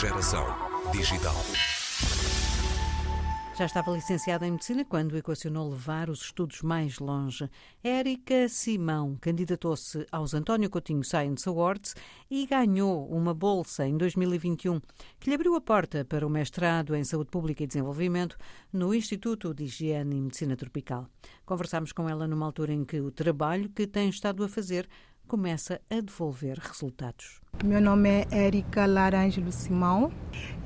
Geração digital. Já estava licenciada em Medicina quando equacionou levar os estudos mais longe. Érica Simão candidatou-se aos António Coutinho Science Awards e ganhou uma bolsa em 2021 que lhe abriu a porta para o mestrado em Saúde Pública e Desenvolvimento no Instituto de Higiene e Medicina Tropical. Conversámos com ela numa altura em que o trabalho que tem estado a fazer começa a devolver resultados. Meu nome é Érica Larângelo Simão,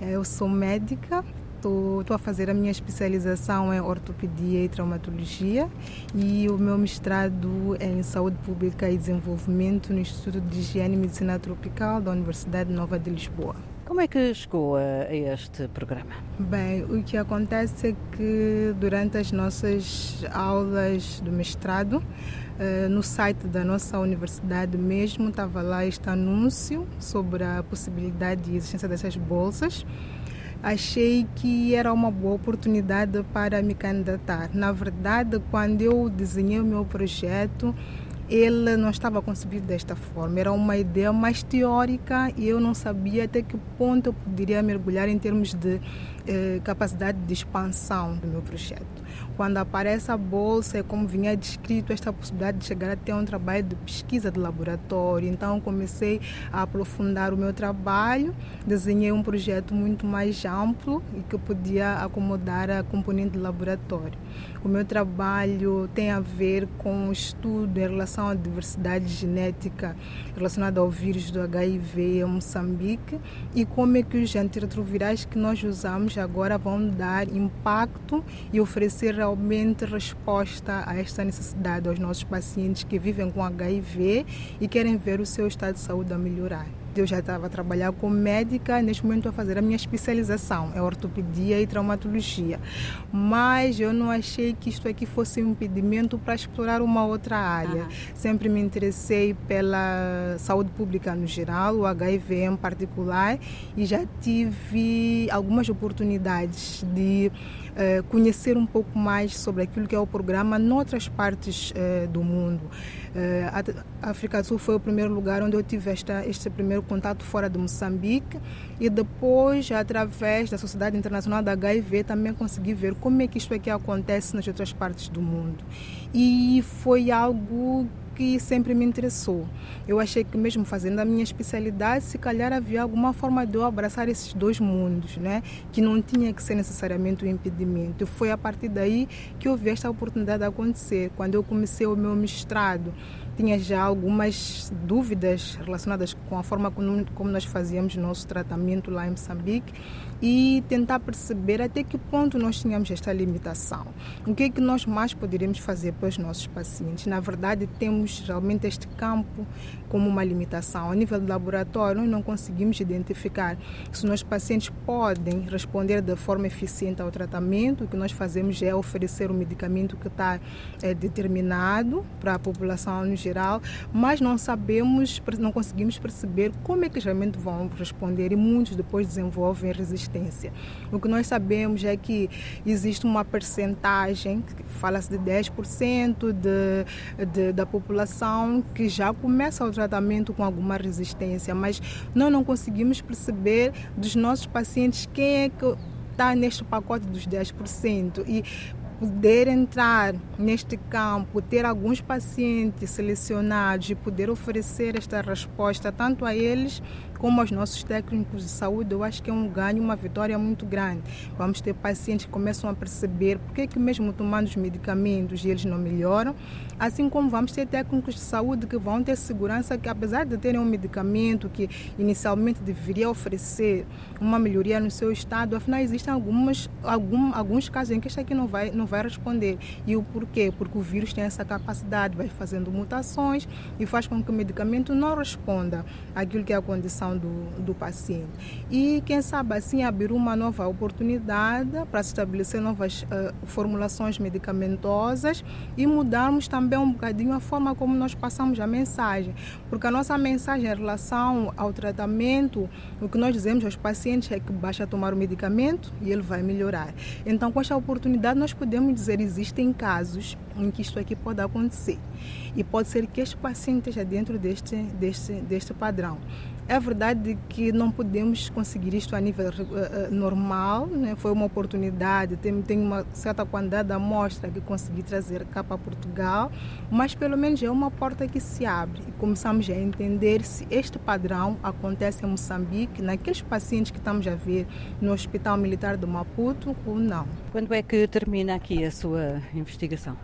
eu sou médica estou a fazer a minha especialização em ortopedia e traumatologia e o meu mestrado é em saúde pública e desenvolvimento no Instituto de Higiene e Medicina Tropical da Universidade Nova de Lisboa. Como é que chegou a, este programa? Bem, o que acontece é que durante as nossas aulas do mestrado, eh, no site da nossa universidade mesmo estava lá este anúncio sobre a possibilidade de existência dessas bolsas achei que era uma boa oportunidade para me candidatar. Na verdade, quando eu desenhei o meu projeto, ele não estava concebido desta forma. Era uma ideia mais teórica e eu não sabia até que ponto eu poderia mergulhar em termos de eh, capacidade de expansão do meu projeto. Quando aparece a bolsa, é como vinha descrito esta possibilidade de chegar até um trabalho de pesquisa de laboratório. Então comecei a aprofundar o meu trabalho, desenhei um projeto muito mais amplo e que podia acomodar a componente de laboratório. O meu trabalho tem a ver com o estudo em relação à diversidade genética relacionada ao vírus do HIV em Moçambique e como é que os antirretrovirais que nós usamos agora vão dar impacto e oferecer realmente resposta a esta necessidade aos nossos pacientes que vivem com HIV e querem ver o seu estado de saúde a melhorar. Eu já estava a trabalhar como médica, neste momento a fazer a minha especialização em ortopedia e traumatologia. Mas eu não achei que isto aqui fosse um impedimento para explorar uma outra área. Uhum. Sempre me interessei pela saúde pública no geral, o HIV em particular, e já tive algumas oportunidades de uh, conhecer um pouco mais sobre aquilo que é o programa noutras partes uh, do mundo. Uh, a África do Sul foi o primeiro lugar onde eu tive esta, este primeiro contato fora de Moçambique e depois, através da Sociedade Internacional da HIV, também consegui ver como é que isto aqui acontece nas outras partes do mundo. E foi algo que sempre me interessou. Eu achei que mesmo fazendo a minha especialidade, se calhar havia alguma forma de eu abraçar esses dois mundos, né? que não tinha que ser necessariamente um impedimento. Foi a partir daí que eu vi esta oportunidade acontecer. Quando eu comecei o meu mestrado, tinha já algumas dúvidas relacionadas com a forma como nós fazíamos nosso tratamento lá em Moçambique e tentar perceber até que ponto nós tínhamos esta limitação. O que é que nós mais poderíamos fazer para os nossos pacientes? Na verdade, temos realmente este campo como uma limitação. A nível do laboratório, nós não conseguimos identificar se os nossos pacientes podem responder de forma eficiente ao tratamento. O que nós fazemos é oferecer um medicamento que está é, determinado para a população geral, mas não sabemos, não conseguimos perceber como é que realmente vão responder e muitos depois desenvolvem resistência. O que nós sabemos é que existe uma percentagem, fala-se de 10% de, de, da população que já começa o tratamento com alguma resistência, mas nós não conseguimos perceber dos nossos pacientes quem é que está neste pacote dos 10%. E poder entrar neste campo, ter alguns pacientes selecionados e poder oferecer esta resposta tanto a eles como aos nossos técnicos de saúde, eu acho que é um ganho, uma vitória muito grande. Vamos ter pacientes que começam a perceber porque é que mesmo tomando os medicamentos eles não melhoram, assim como vamos ter técnicos de saúde que vão ter segurança que apesar de terem um medicamento que inicialmente deveria oferecer uma melhoria no seu estado, afinal existem algumas, algum, alguns casos em que este aqui não vai, não vai responder. E o porquê? Porque o vírus tem essa capacidade, vai fazendo mutações e faz com que o medicamento não responda àquilo que é a condição do, do paciente. E quem sabe assim abrir uma nova oportunidade para estabelecer novas uh, formulações medicamentosas e mudarmos também um bocadinho a forma como nós passamos a mensagem. Porque a nossa mensagem em relação ao tratamento, o que nós dizemos aos pacientes é que basta tomar o medicamento e ele vai melhorar. Então, com esta oportunidade, nós podemos dizer existem casos em que isto aqui pode acontecer. E pode ser que este paciente esteja dentro deste, deste, deste padrão. É verdade que não podemos conseguir isto a nível uh, normal, né? foi uma oportunidade, tem, tem uma certa quantidade de amostra que consegui trazer cá para Portugal, mas pelo menos é uma porta que se abre e começamos a entender se este padrão acontece em Moçambique, naqueles pacientes que estamos a ver no Hospital Militar de Maputo ou não. Quando é que termina aqui a sua investigação?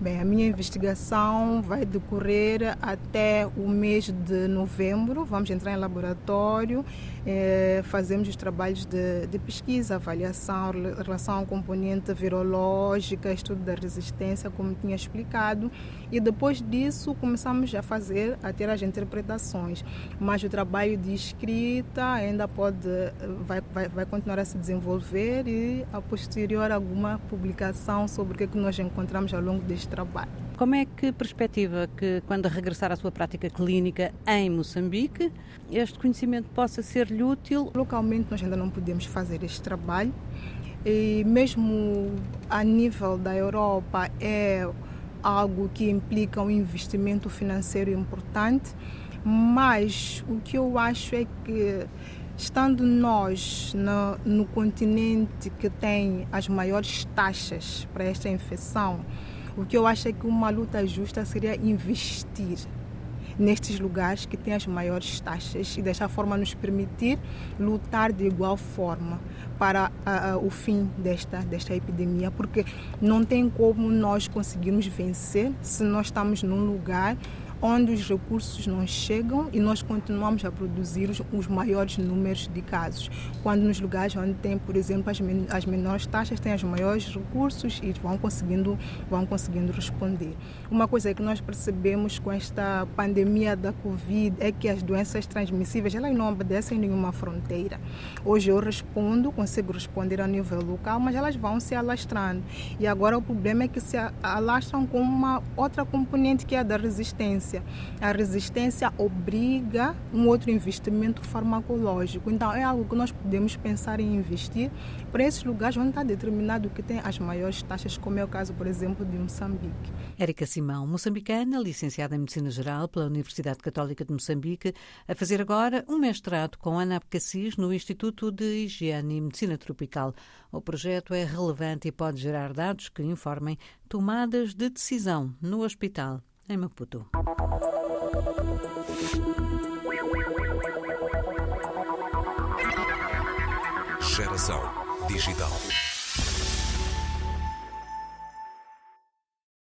Bem, a minha investigação vai decorrer até o mês de novembro. Vamos entrar em laboratório, eh, fazemos os trabalhos de, de, pesquisa, avaliação, relação ao componente virológica, estudo da resistência, como tinha explicado. E depois disso começamos a fazer, a ter as interpretações. Mas o trabalho de escrita ainda pode, vai, vai, vai continuar a se desenvolver e a posterior alguma publicação sobre o que, é que nós encontramos ao longo longo deste trabalho. Como é que perspectiva que, quando regressar à sua prática clínica em Moçambique, este conhecimento possa ser-lhe útil? Localmente, nós ainda não podemos fazer este trabalho, e mesmo a nível da Europa, é algo que implica um investimento financeiro importante, mas o que eu acho é que estando nós no, no continente que tem as maiores taxas para esta infecção, o que eu acho é que uma luta justa seria investir nestes lugares que têm as maiores taxas e desta forma nos permitir lutar de igual forma para uh, uh, o fim desta, desta epidemia, porque não tem como nós conseguirmos vencer se nós estamos num lugar onde os recursos não chegam e nós continuamos a produzir os, os maiores números de casos. Quando nos lugares onde tem, por exemplo, as, men as menores taxas, têm os maiores recursos e vão conseguindo, vão conseguindo responder. Uma coisa que nós percebemos com esta pandemia da Covid é que as doenças transmissíveis elas não obedecem nenhuma fronteira. Hoje eu respondo, consigo responder a nível local, mas elas vão se alastrando. E agora o problema é que se alastram com uma outra componente que é a da resistência resistência. A resistência obriga um outro investimento farmacológico. Então, é algo que nós podemos pensar em investir para esses lugares onde está determinado que tem as maiores taxas, como é o caso, por exemplo, de Moçambique. Érica Simão, moçambicana, licenciada em Medicina Geral pela Universidade Católica de Moçambique, a fazer agora um mestrado com Ana Abcacis no Instituto de Higiene e Medicina Tropical. O projeto é relevante e pode gerar dados que informem tomadas de decisão no hospital em Maputo. Geração Digital.